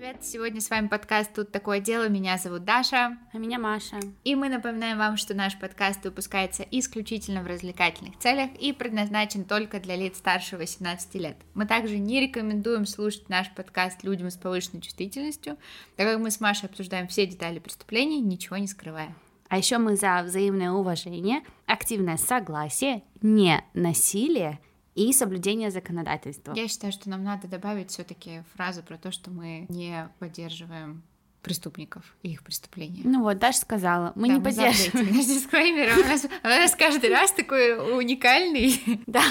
привет! Сегодня с вами подкаст «Тут такое дело». Меня зовут Даша. А меня Маша. И мы напоминаем вам, что наш подкаст выпускается исключительно в развлекательных целях и предназначен только для лиц старше 18 лет. Мы также не рекомендуем слушать наш подкаст людям с повышенной чувствительностью, так как мы с Машей обсуждаем все детали преступлений, ничего не скрывая. А еще мы за взаимное уважение, активное согласие, не насилие и соблюдение законодательства. Я считаю, что нам надо добавить все-таки фразу про то, что мы не поддерживаем преступников и их преступления. Ну вот, Даша сказала, мы Да, не мы поддерживаем. Наш дисклеймер у нас, у нас каждый раз такой уникальный. Да,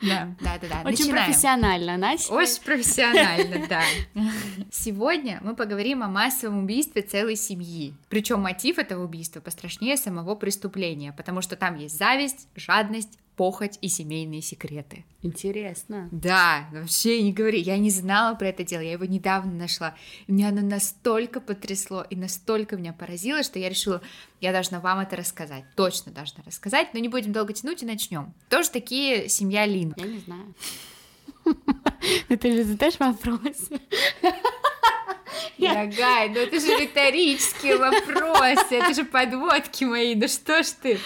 Да, да, да, да. очень Начинаем. профессионально, Настя. Очень профессионально, да. Сегодня мы поговорим о массовом убийстве целой семьи. Причем мотив этого убийства пострашнее самого преступления, потому что там есть зависть, жадность, похоть и семейные секреты. Интересно. Да, вообще не говори, я не знала про это дело, я его недавно нашла. И меня оно настолько потрясло и настолько меня поразило, что я решила, я должна вам это рассказать. Точно должна рассказать, но не будем долго тянуть и начнем. Тоже такие семья Лин. Я не знаю. Ну ты же задаешь вопрос. Дорогая, ну это же риторические вопросы, это же подводки мои, ну что ж ты?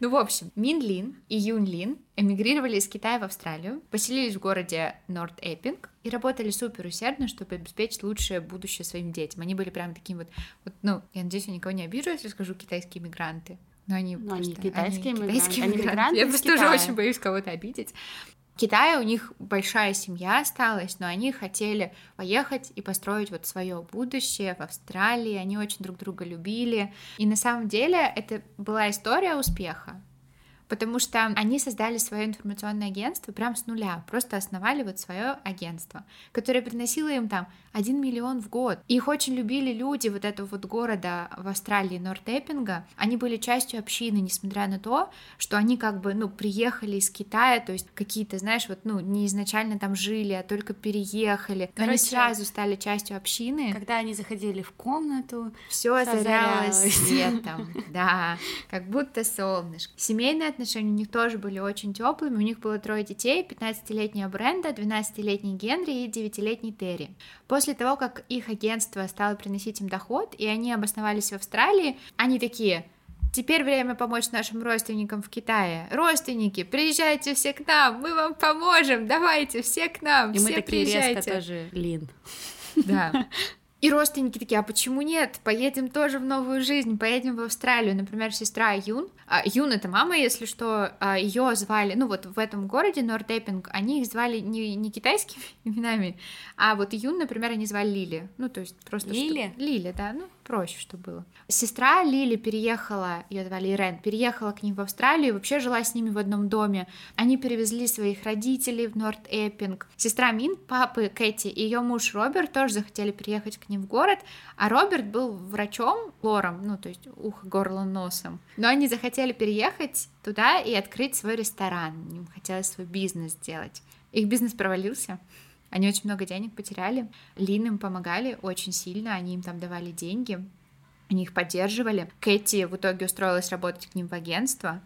Ну, в общем, Мин Лин и Юн Лин эмигрировали из Китая в Австралию, поселились в городе Норт Эппинг и работали супер усердно, чтобы обеспечить лучшее будущее своим детям. Они были прям таким вот, вот ну, я надеюсь, я никого не обижу, если скажу китайские мигранты. Но они, Но они просто- китайские мигранты. китайские Они мигранты. мигранты Я просто тоже очень боюсь кого-то обидеть. Китае у них большая семья осталась, но они хотели поехать и построить вот свое будущее в Австралии. Они очень друг друга любили. И на самом деле это была история успеха. Потому что они создали свое информационное агентство прям с нуля, просто основали вот свое агентство, которое приносило им там 1 миллион в год. Их очень любили люди вот этого вот города в Австралии, Норт-Эппинга. Они были частью общины, несмотря на то, что они как бы, ну, приехали из Китая, то есть какие-то, знаешь, вот, ну, не изначально там жили, а только переехали. Но они Короче, сразу стали частью общины. Когда они заходили в комнату, Все озарялось. светом, да, как будто солнышко. Семейные отношения у них тоже были очень теплыми. У них было трое детей: 15-летняя Бренда, 12-летний Генри и 9-летний Терри. После того, как их агентство стало приносить им доход, и они обосновались в Австралии, они такие. Теперь время помочь нашим родственникам в Китае. Родственники, приезжайте все к нам, мы вам поможем, давайте все к нам, и все мы такие приезжайте. резко тоже Лин. Да. И родственники такие, а почему нет? Поедем тоже в новую жизнь, поедем в Австралию. Например, сестра Юн. А, Юн это мама, если что, ее звали, ну вот в этом городе Норт-Эппинг, они их звали не, не китайскими именами, а вот Юн, например, они звали Лили. Ну, то есть просто... Лили? Лили, да, ну, проще, что было. Сестра Лили переехала, ее звали Ирен, переехала к ним в Австралию и вообще жила с ними в одном доме. Они перевезли своих родителей в Норт-Эппинг. Сестра Мин, папы Кэти и ее муж Роберт тоже захотели переехать к ним в город, а Роберт был врачом, лором, ну, то есть ухо, горло, носом. Но они захотели переехать туда и открыть свой ресторан. Им хотелось свой бизнес сделать. Их бизнес провалился. Они очень много денег потеряли. Лин им помогали очень сильно, они им там давали деньги, они их поддерживали. Кэти в итоге устроилась работать к ним в агентство,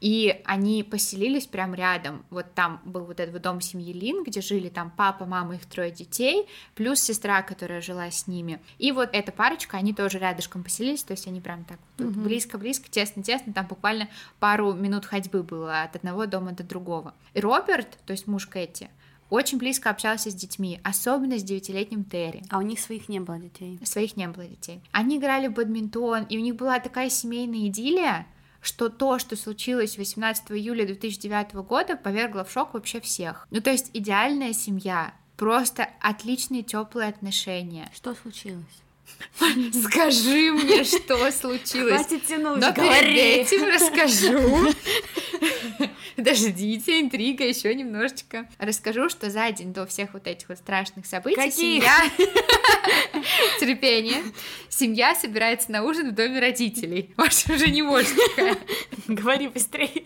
и они поселились прям рядом. Вот там был вот этот вот дом семьи Лин, где жили там папа, мама, их трое детей, плюс сестра, которая жила с ними. И вот эта парочка, они тоже рядышком поселились, то есть они прям так вот Мгм. близко-близко, тесно-тесно, там буквально пару минут ходьбы было от одного дома до другого. И Роберт, то есть муж Кэти, очень близко общался с детьми, особенно с девятилетним Терри. А у них своих не было детей. Своих не было детей. Они играли в бадминтон, и у них была такая семейная идиллия, что то, что случилось 18 июля 2009 года, повергло в шок вообще всех. Ну, то есть идеальная семья, просто отличные теплые отношения. Что случилось? Скажи мне, что случилось. тянуть, Но перед этим расскажу. Подождите, интрига еще немножечко. Расскажу, что за день до всех вот этих вот страшных событий Каких? семья... Терпение. Семья собирается на ужин в доме родителей. Маша уже не может. Говори быстрее.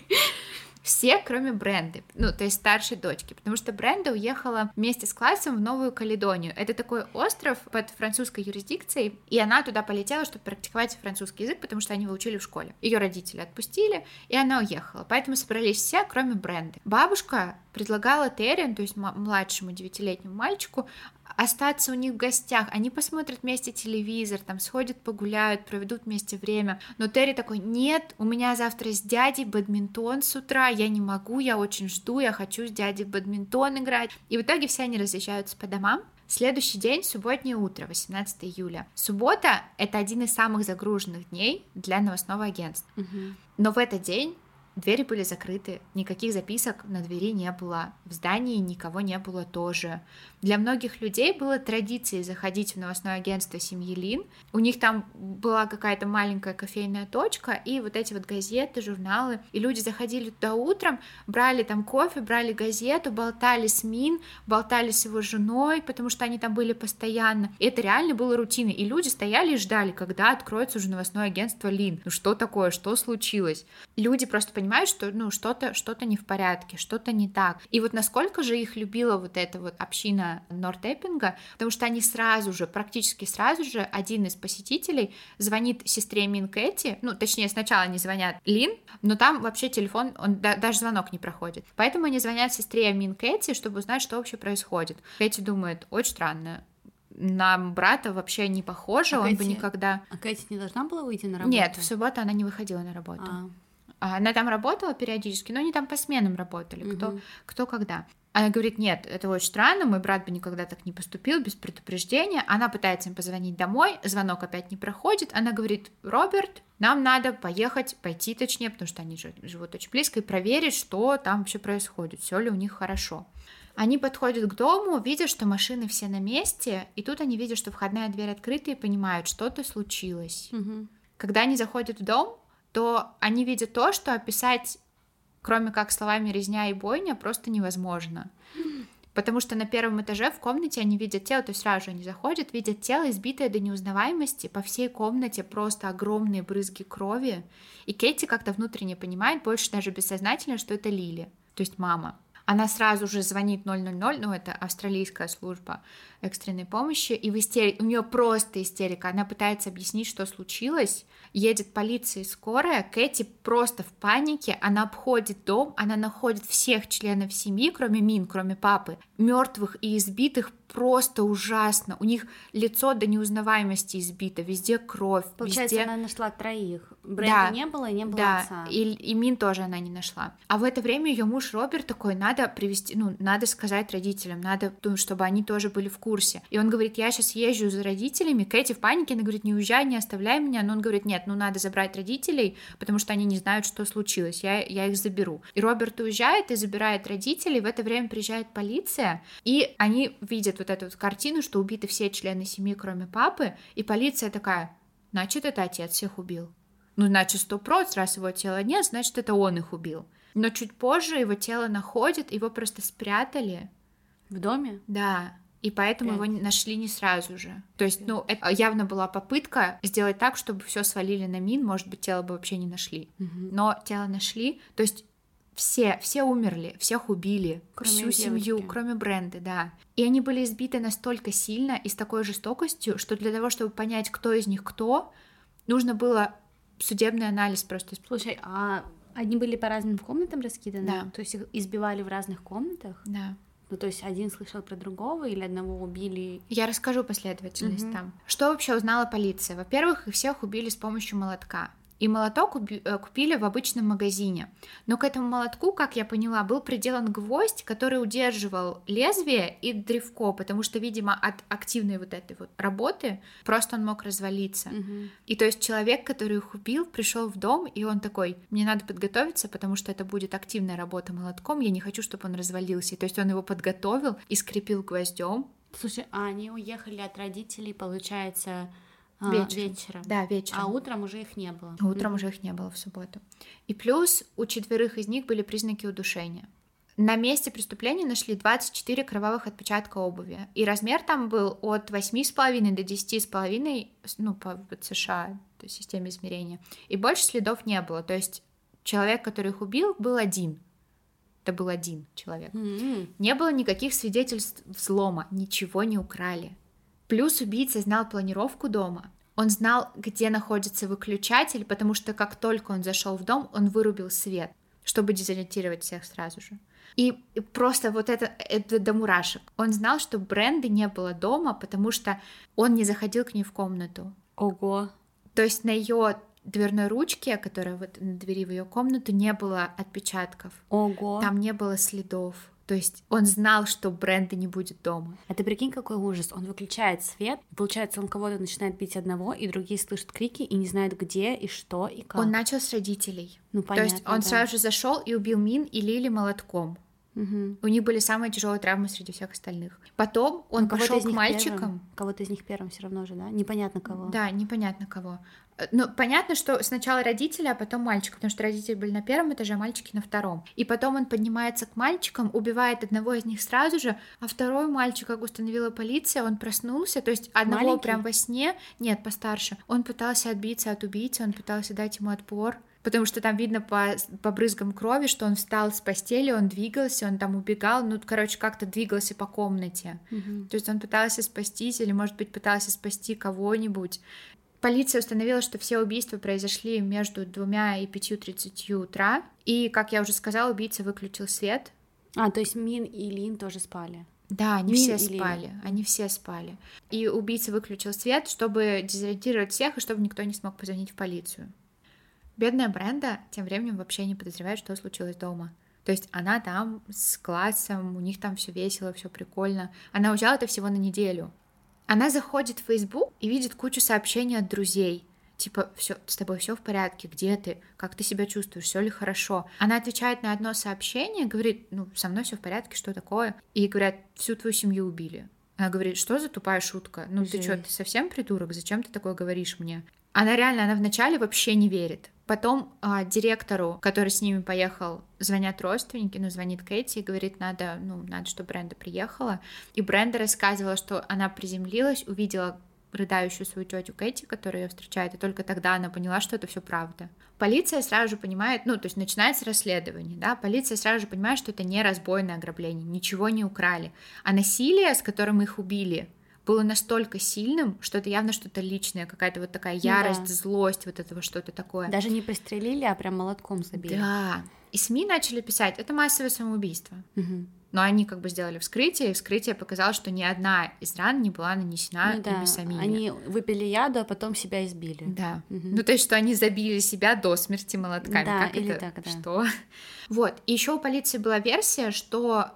Все, кроме Бренды, ну, то есть старшей дочки, потому что Бренда уехала вместе с классом в Новую Каледонию. Это такой остров под французской юрисдикцией, и она туда полетела, чтобы практиковать французский язык, потому что они его учили в школе. Ее родители отпустили, и она уехала. Поэтому собрались все, кроме Бренды. Бабушка предлагала Терри, то есть младшему девятилетнему мальчику, остаться у них в гостях. Они посмотрят вместе телевизор, там сходят, погуляют, проведут вместе время. Но Терри такой, нет, у меня завтра с дядей бадминтон с утра, я не могу, я очень жду, я хочу с дядей в бадминтон играть. И в итоге все они разъезжаются по домам. Следующий день, субботнее утро, 18 июля. Суббота — это один из самых загруженных дней для новостного агентства. Угу. Но в этот день Двери были закрыты, никаких записок на двери не было, в здании никого не было тоже. Для многих людей было традицией заходить в новостное агентство семьи Лин. У них там была какая-то маленькая кофейная точка, и вот эти вот газеты, журналы. И люди заходили туда утром, брали там кофе, брали газету, болтали с Мин, болтали с его женой, потому что они там были постоянно. И это реально было рутиной. И люди стояли и ждали, когда откроется уже новостное агентство Лин. Ну что такое, что случилось? Люди просто понимают, что ну что-то что-то не в порядке, что-то не так. И вот насколько же их любила вот эта вот община Нортэппинга, потому что они сразу же, практически сразу же, один из посетителей звонит сестре Мин Кэти, ну, точнее, сначала они звонят Лин, но там вообще телефон, он да, даже звонок не проходит. Поэтому они звонят сестре Мин Кэти, чтобы узнать, что вообще происходит. Кэти думает, очень странно, на брата вообще не похоже, а он Кэти... бы никогда... А Кэти не должна была выйти на работу? Нет, в субботу она не выходила на работу. А. а она там работала периодически, но они там по сменам работали, угу. кто, кто когда. Она говорит, нет, это очень странно, мой брат бы никогда так не поступил, без предупреждения. Она пытается им позвонить домой, звонок опять не проходит. Она говорит, Роберт, нам надо поехать, пойти точнее, потому что они живут очень близко, и проверить, что там вообще происходит, все ли у них хорошо. Они подходят к дому, видят, что машины все на месте, и тут они видят, что входная дверь открыта и понимают, что-то случилось. Угу. Когда они заходят в дом, то они видят то, что описать кроме как словами резня и бойня, просто невозможно. Потому что на первом этаже в комнате они видят тело, то есть сразу же они заходят, видят тело, избитое до неузнаваемости, по всей комнате просто огромные брызги крови. И Кэти как-то внутренне понимает, больше даже бессознательно, что это Лили, то есть мама. Она сразу же звонит 000, ну это австралийская служба экстренной помощи, и в истерике, у нее просто истерика, она пытается объяснить, что случилось, едет полиция и скорая, Кэти просто в панике, она обходит дом, она находит всех членов семьи, кроме Мин, кроме папы, мертвых и избитых просто ужасно. У них лицо до неузнаваемости избито, везде кровь. Получается, везде... она нашла троих. Бренда да, не было, и не было да, отца. И, и Мин тоже она не нашла. А в это время ее муж Роберт такой, надо привести, ну, надо сказать родителям, надо, ну, чтобы они тоже были в курсе. И он говорит, я сейчас езжу за родителями. Кэти в панике, она говорит, не уезжай, не оставляй меня. Но он говорит, нет, ну, надо забрать родителей, потому что они не знают, что случилось. Я, я их заберу. И Роберт уезжает и забирает родителей. В это время приезжает полиция, и они видят вот эту вот картину, что убиты все члены семьи, кроме папы, и полиция такая, значит, это отец всех убил. Ну, значит, сто проц, раз его тела нет, значит, это он их убил. Но чуть позже его тело находят, его просто спрятали. В доме? Да. И поэтому Опять. его нашли не сразу же. То есть, ну, это явно была попытка сделать так, чтобы все свалили на мин, может быть, тело бы вообще не нашли. Угу. Но тело нашли. То есть все, все умерли, всех убили, кроме всю девочки. семью, кроме Бренды, да. И они были избиты настолько сильно и с такой жестокостью, что для того, чтобы понять, кто из них кто, нужно было судебный анализ просто. Слушай, а они были по разным комнатам раскиданы? Да. То есть их избивали в разных комнатах? Да. Ну, то есть один слышал про другого или одного убили? Я расскажу последовательность угу. там. Что вообще узнала полиция? Во-первых, их всех убили с помощью молотка. И молоток э, купили в обычном магазине. Но к этому молотку, как я поняла, был приделан гвоздь, который удерживал лезвие и древко, потому что, видимо, от активной вот этой вот работы просто он мог развалиться. Угу. И то есть человек, который их убил, пришел в дом, и он такой, мне надо подготовиться, потому что это будет активная работа молотком, я не хочу, чтобы он развалился. И то есть он его подготовил и скрепил гвоздем. Слушай, а они уехали от родителей, получается, вечером. вечером. Да, вечером. А утром уже их не было. Утром mm-hmm. уже их не было в субботу. И плюс у четверых из них были признаки удушения. На месте преступления нашли 24 кровавых отпечатка обуви. И размер там был от 8,5 до 10,5, ну, по США, то есть системе измерения. И больше следов не было. То есть человек, который их убил, был один. Это был один человек. Mm-hmm. Не было никаких свидетельств взлома, ничего не украли. Плюс убийца знал планировку дома. Он знал, где находится выключатель, потому что как только он зашел в дом, он вырубил свет. чтобы дезориентировать всех сразу же. И просто вот это, это до мурашек. Он знал, что Бренды не было дома, потому что он не заходил к ней в комнату. Ого. То есть на ее дверной ручке, которая вот на двери в ее комнату, не было отпечатков. Ого. Там не было следов. То есть он знал, что Бренда не будет дома. А ты прикинь, какой ужас. Он выключает свет, получается, он кого-то начинает бить одного, и другие слышат крики и не знают, где и что и как. Он начал с родителей. Ну, То есть понятно, он да. сразу же зашел и убил Мин и Лили молотком. Мгм. У них были самые тяжелые травмы среди всех остальных. Потом он Ну, пошел к мальчикам. первым. Кого-то из них первым все равно же, да? Непонятно кого. Да, непонятно кого. Э, Ну, понятно, что сначала родители, а потом мальчик, потому что родители были на первом этаже, а мальчики на втором. И потом он поднимается к мальчикам, убивает одного из них сразу же, а второй мальчик, как установила полиция, он проснулся, то есть одного Маленький? прям во сне, нет, постарше, он пытался отбиться от убийцы, он пытался дать ему отпор. Потому что там видно по, по брызгам крови, что он встал с постели, он двигался, он там убегал, ну, короче, как-то двигался по комнате. Мгм. То есть он пытался спастись или, может быть, пытался спасти кого-нибудь. Полиция установила, что все убийства произошли между двумя и пятью тридцатью утра. И, как я уже сказала, убийца выключил свет. А, то есть Мин и Лин тоже спали. Да, они Мин все или- спали. Они все спали. И убийца выключил свет, чтобы дезориентировать всех, и чтобы никто не смог позвонить в полицию. Бедная Бренда тем временем вообще не подозревает, что случилось дома. То есть она там с классом, у них там все весело, все прикольно. Она уезжала это всего на неделю. Она заходит в Facebook и видит кучу сообщений от друзей. Типа, все, с тобой все в порядке, где ты, как ты себя чувствуешь, все ли хорошо. Она отвечает на одно сообщение, говорит, ну, со мной все в порядке, что такое? И говорят, всю твою семью убили. Она говорит, что за тупая шутка? Ну ты что, Жесть. ты совсем придурок? Зачем ты такое говоришь мне? Она реально, она вначале вообще не верит. Потом а, директору, который с ними поехал, звонят родственники, ну, звонит Кэти и говорит, надо, ну, надо, чтобы Бренда приехала. И Бренда рассказывала, что она приземлилась, увидела рыдающую свою тетю Кэти, которая ее встречает, и только тогда она поняла, что это все правда. Полиция сразу же понимает, ну, то есть начинается расследование, да, полиция сразу же понимает, что это не разбойное ограбление, ничего не украли. А насилие, с которым их убили, было настолько сильным, что это явно что-то личное, какая-то вот такая Ну да. ярость, злость, вот этого что-то такое. Даже не пристрелили, а прям молотком забили. Да. И СМИ начали писать, это массовое самоубийство. Мгм. Но они как бы сделали вскрытие, и вскрытие показало, что ни одна из ран не была нанесена Ну да, ими самими. они выпили яду, а потом себя избили. Да. Мгм. Ну, то есть, что они забили себя до смерти молотками. Да, как или это? так, да. Что? Вот. И еще у полиции была версия, что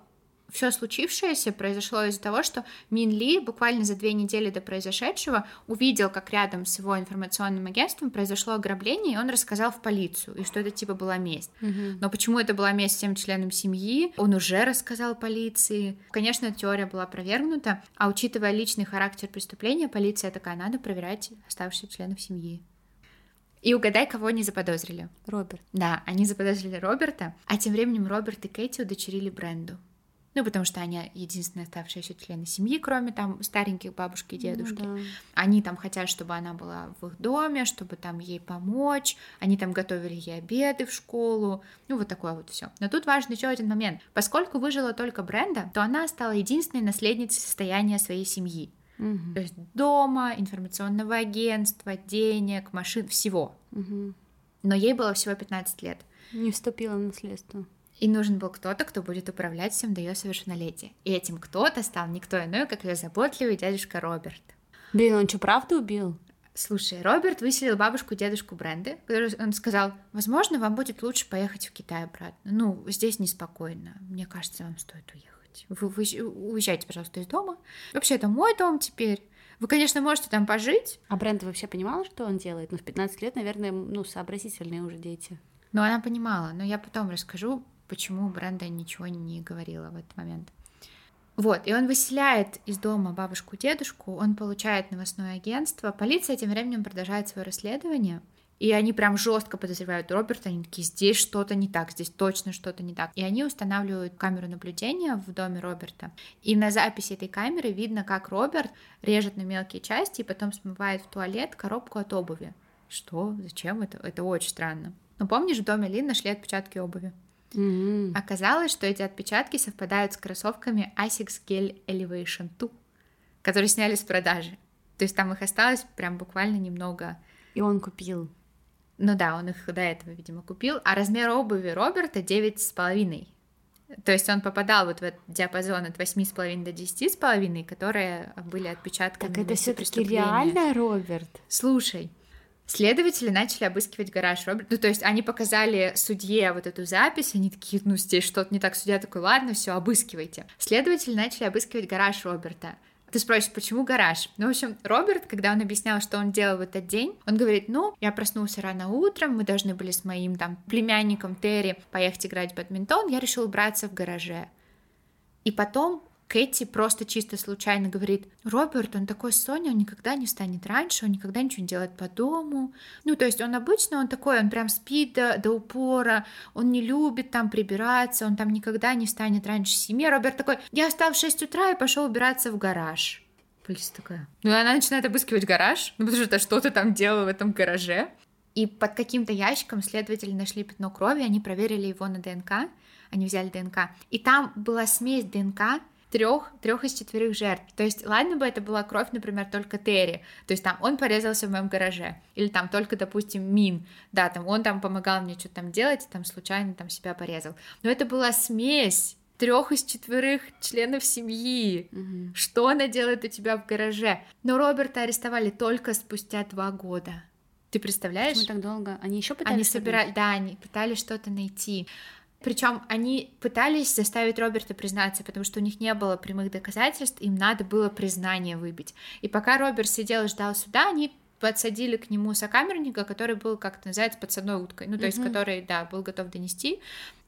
все случившееся произошло из-за того, что Мин Ли буквально за две недели до произошедшего увидел, как рядом с его информационным агентством произошло ограбление, и он рассказал в полицию, и что это типа была месть. Мгм. Но почему это была месть всем членам семьи? Он уже рассказал полиции. Конечно, теория была опровергнута, а учитывая личный характер преступления, полиция такая, надо проверять оставшихся членов семьи. И угадай, кого они заподозрили. Роберт. Да, они заподозрили Роберта, а тем временем Роберт и Кэти удочерили Бренду. Ну, потому что они единственные оставшиеся члены семьи, кроме там стареньких бабушки и дедушки. Ну да. Они там хотят, чтобы она была в их доме, чтобы там ей помочь. Они там готовили ей обеды в школу. Ну, вот такое вот все. Но тут важен еще один момент. Поскольку выжила только Бренда, то она стала единственной наследницей состояния своей семьи. Мгм. То есть дома, информационного агентства, денег, машин, всего. Мгм. Но ей было всего 15 лет. Не вступила в наследство. И нужен был кто-то, кто будет управлять всем до ее совершеннолетия. И этим кто-то стал никто иной, как ее заботливый дядюшка Роберт. Блин, он что, правда убил? Слушай, Роберт выселил бабушку и дедушку Бренды, который он сказал, возможно, вам будет лучше поехать в Китай обратно. Ну, здесь неспокойно. Мне кажется, вам стоит уехать. Вы, вы уезжайте, пожалуйста, из дома. Вообще, это мой дом теперь. Вы, конечно, можете там пожить, А Бренда вообще понимала, что он делает? Ну, в 15 лет, наверное, ну, сообразительные уже дети. но она понимала. Но я потом расскажу, почему Бренда ничего не говорила в этот момент. Вот, и он выселяет из дома бабушку и дедушку, он получает новостное агентство. Полиция тем временем продолжает свое расследование. И они прям жестко подозревают Роберта, они такие, здесь что-то не так, здесь точно что-то не так. И они устанавливают камеру наблюдения в доме Роберта. И на записи этой камеры видно, как Роберт режет на мелкие части и потом смывает в туалет коробку от обуви. Что? Зачем это? Это очень странно. Но помнишь, в доме Лин нашли отпечатки обуви? Мгм. Оказалось, что эти отпечатки совпадают с кроссовками Asics Gel Elevation 2, которые сняли с продажи. То есть там их осталось прям буквально немного. И он купил. Ну да, он их до этого, видимо, купил. А размер обуви Роберта девять с половиной. То есть он попадал вот в этот диапазон от 8,5 до 10,5, которые были отпечатками. Так это все-таки реально, Роберт? Слушай, Следователи начали обыскивать гараж Роберта. Ну, то есть они показали судье вот эту запись, они такие, ну, здесь что-то не так. Судья такой, ладно, все, обыскивайте. Следователи начали обыскивать гараж Роберта. Ты спросишь, почему гараж? Ну, в общем, Роберт, когда он объяснял, что он делал в этот день, он говорит, ну, я проснулся рано утром, мы должны были с моим там племянником Терри поехать играть в бадминтон, я решил убраться в гараже. И потом Кэти просто чисто случайно говорит, Роберт, он такой Соня, он никогда не встанет раньше, он никогда ничего не делает по дому. Ну, то есть он обычно, он такой, он прям спит до, до упора, он не любит там прибираться, он там никогда не встанет раньше семи. Роберт такой, я встал в 6 утра и пошел убираться в гараж. Полиция такая. Ну, и она начинает обыскивать гараж, ну, потому что что ты там делал в этом гараже. И под каким-то ящиком следователи нашли пятно крови, они проверили его на ДНК, они взяли ДНК. И там была смесь ДНК трех, трех из четверых жертв. То есть, ладно бы это была кровь, например, только Терри, то есть там он порезался в моем гараже, или там только, допустим, Мин, да, там он там помогал мне что-то там делать, там случайно там себя порезал. Но это была смесь трех из четверых членов семьи. Угу. Что она делает у тебя в гараже? Но Роберта арестовали только спустя два года. Ты представляешь? Почему так долго? Они еще пытались? Они собирали, да, они пытались что-то найти. Причем они пытались заставить Роберта признаться, потому что у них не было прямых доказательств, им надо было признание выбить. И пока Роберт сидел и ждал суда, они подсадили к нему сокамерника, который был, как это называется, подсадной уткой, ну, то mm-hmm. есть, который, да, был готов донести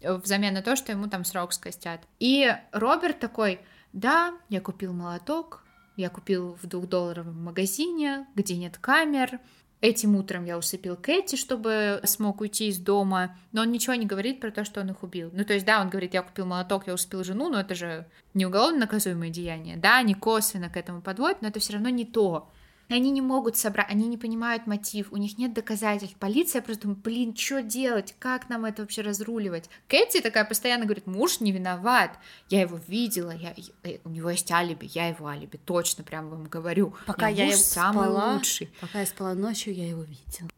э, взамен на то, что ему там срок скостят. И Роберт такой, да, я купил молоток, я купил в двухдолларовом магазине, где нет камер, Этим утром я усыпил Кэти, чтобы смог уйти из дома, но он ничего не говорит про то, что он их убил. Ну, то есть, да, он говорит, я купил молоток, я успел жену, но это же не уголовно наказуемое деяние. Да, они косвенно к этому подводят, но это все равно не то. Они не могут собрать, они не понимают мотив, у них нет доказательств. Полиция просто думает, блин, что делать, как нам это вообще разруливать? Кэти такая постоянно говорит, муж не виноват, я его видела, я, э, у него есть алиби, я его алиби, точно прям вам говорю. Пока я, я самый спала, лучший. Пока я спала ночью, я его видела.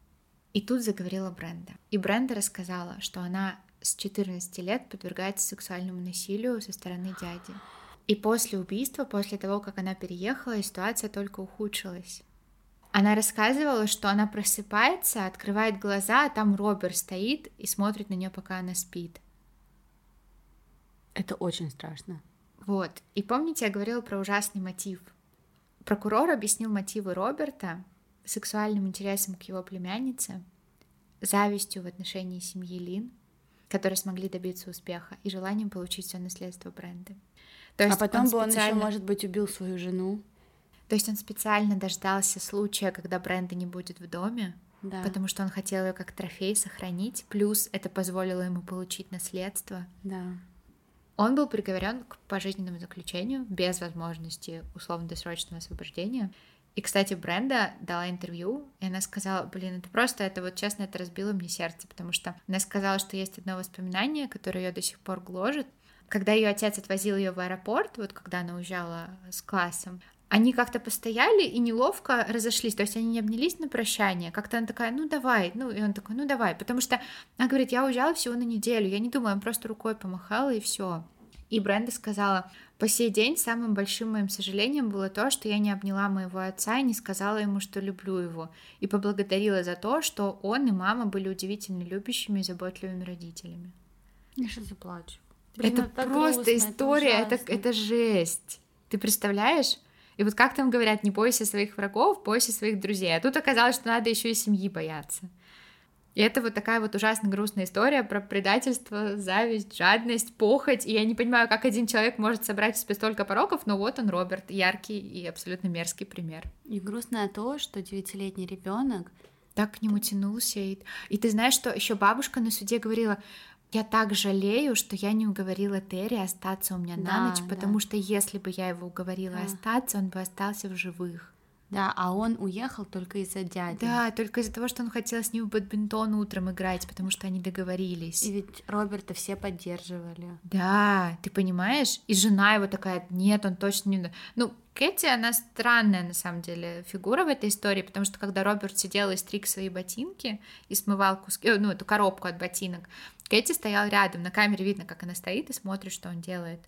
И тут заговорила Бренда. И Бренда рассказала, что она с 14 лет подвергается сексуальному насилию со стороны дяди. И после убийства, после того, как она переехала, ситуация только ухудшилась. Она рассказывала, что она просыпается, открывает глаза, а там Роберт стоит и смотрит на нее, пока она спит. Это очень страшно. Вот. И помните, я говорила про ужасный мотив. Прокурор объяснил мотивы Роберта сексуальным интересом к его племяннице, завистью в отношении семьи Лин, которые смогли добиться успеха, и желанием получить все наследство бренда. То есть а потом он бы он еще, может быть, убил свою жену. То есть он специально дождался случая, когда Бренда не будет в доме, да. потому что он хотел ее как трофей сохранить, плюс это позволило ему получить наследство. Да. Он был приговорен к пожизненному заключению без возможности условно-досрочного освобождения. И, кстати, Бренда дала интервью, и она сказала, блин, это просто, это вот честно, это разбило мне сердце, потому что она сказала, что есть одно воспоминание, которое ее до сих пор гложет, когда ее отец отвозил ее в аэропорт, вот когда она уезжала с классом, они как-то постояли и неловко разошлись, то есть они не обнялись на прощание, как-то она такая, ну давай, ну и он такой, ну давай, потому что она говорит, я уезжала всего на неделю, я не думаю, он просто рукой помахала и все. И Бренда сказала, по сей день самым большим моим сожалением было то, что я не обняла моего отца и не сказала ему, что люблю его, и поблагодарила за то, что он и мама были удивительно любящими и заботливыми родителями. Я сейчас заплачу. Блин, это, это просто грустно, история, это, это, это жесть. Ты представляешь? И вот как там говорят, не бойся своих врагов, бойся своих друзей. А тут оказалось, что надо еще и семьи бояться. И это вот такая вот ужасно грустная история про предательство, зависть, жадность, похоть. И я не понимаю, как один человек может собрать в себе столько пороков, но вот он, Роберт, яркий и абсолютно мерзкий пример. И грустно то, что девятилетний ребенок так к нему тянулся. И, и ты знаешь, что еще бабушка на суде говорила, я так жалею, что я не уговорила Терри остаться у меня да, на ночь, потому да. что если бы я его уговорила да. остаться, он бы остался в живых. Да, а он уехал только из-за дяди. Да, только из-за того, что он хотел с ним в бадминтон утром играть, потому что они договорились. И ведь Роберта все поддерживали. Да, ты понимаешь? И жена его такая, нет, он точно не... Ну, Кэти, она странная, на самом деле, фигура в этой истории, потому что когда Роберт сидел и стриг свои ботинки и смывал куски, ну, эту коробку от ботинок, Кэти стоял рядом, на камере видно, как она стоит и смотрит, что он делает.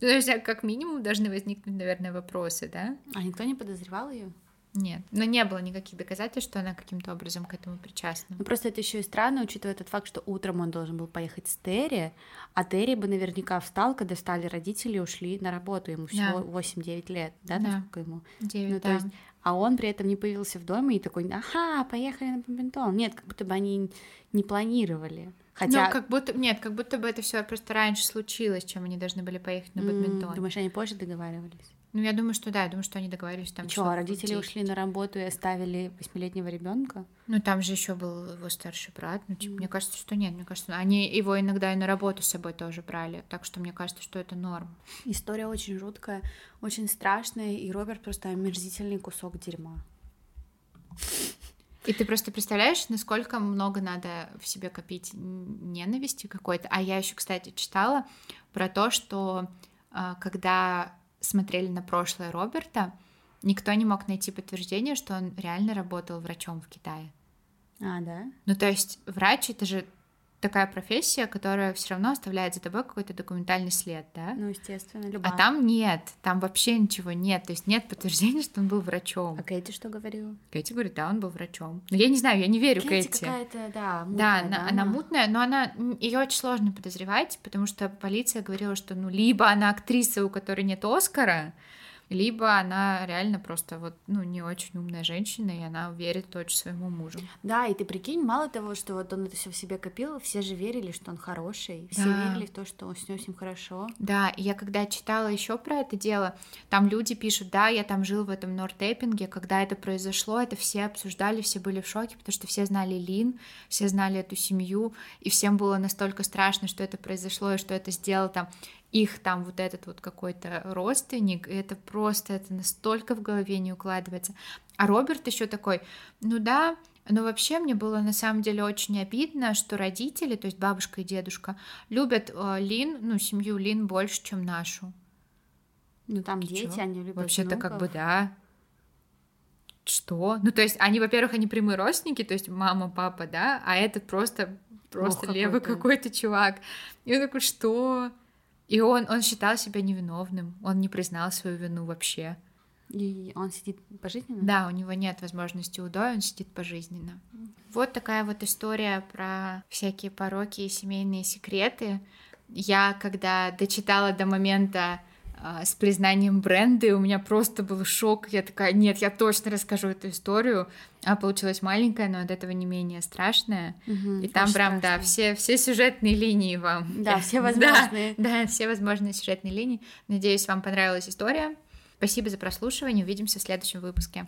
То есть, как минимум, должны возникнуть, наверное, вопросы, да? А никто не подозревал ее? Нет, но не было никаких доказательств, что она каким-то образом к этому причастна. Ну просто это еще и странно, учитывая тот факт, что утром он должен был поехать с Терри, а Терри бы наверняка встал, когда встали родители и ушли на работу. Ему всего да. 8-9 лет, да, да. насколько ему? 9, ну, да. то есть, а он при этом не появился в доме и такой, ага, поехали на бадминтон. Нет, как будто бы они не планировали. Хотя... Ну, как будто, нет, как будто бы это все просто раньше случилось, чем они должны были поехать на бадминтон. Думаешь, они позже договаривались? Ну, я думаю, что да, я думаю, что они договорились там. Что, родители ушли на работу и оставили восьмилетнего ребенка? Ну, там же еще был его старший брат. Ну, типа, mm. мне кажется, что нет. Мне кажется, они его иногда и на работу с собой тоже брали. Так что мне кажется, что это норм. История очень жуткая, очень страшная, и Роберт просто омерзительный кусок дерьма. И ты просто представляешь, насколько много надо в себе копить ненависти какой-то. А я еще, кстати, читала про то, что а, когда смотрели на прошлое Роберта, никто не мог найти подтверждение, что он реально работал врачом в Китае. А, да? Ну, то есть врач это же такая профессия, которая все равно оставляет за тобой какой-то документальный след, да? Ну, естественно, любая. А там нет, там вообще ничего нет, то есть нет подтверждения, что он был врачом. А Кэти что говорила? Kэти говорит, да, он был врачом. Но я не знаю, я не верю Кэти. Кэти. какая-то, да, мутная, да, да, она, она мутная, но она ее очень сложно подозревать, потому что полиция говорила, что ну либо она актриса, у которой нет Оскара, либо она реально просто вот, ну, не очень умная женщина, и она верит очень своему мужу. Да, и ты прикинь, мало того, что вот он это все в себе копил, все же верили, что он хороший, все да. верили в то, что он с ним хорошо. Да, и я когда читала еще про это дело, там люди пишут, да, я там жил в этом Норт-Эппинге, когда это произошло, это все обсуждали, все были в шоке, потому что все знали Лин, все знали эту семью, и всем было настолько страшно, что это произошло, и что это сделал там их там вот этот вот какой-то родственник, и это просто, это настолько в голове не укладывается. А Роберт еще такой, ну да, но вообще мне было на самом деле очень обидно, что родители, то есть бабушка и дедушка, любят э, Лин, ну, семью Лин больше, чем нашу. Ну, там дети, Чё? они любят Вообще-то как бы да. Что? Ну, то есть они, во-первых, они прямые родственники, то есть мама, папа, да, а этот просто, просто Ох, левый какой-то. какой-то чувак. И он такой, что? И он, он считал себя невиновным, он не признал свою вину вообще. И он сидит пожизненно? Да, у него нет возможности УДО, он сидит пожизненно. Вот такая вот история про всякие пороки и семейные секреты. Я, когда дочитала до момента с признанием бренды, у меня просто был шок. Я такая, нет, я точно расскажу эту историю. А получилась маленькая, но от этого не менее страшная. Угу, и там прям, страшно. да, все, все сюжетные линии вам. Да, все возможные. Да, да, все возможные сюжетные линии. Надеюсь, вам понравилась история. Спасибо за прослушивание. Увидимся в следующем выпуске.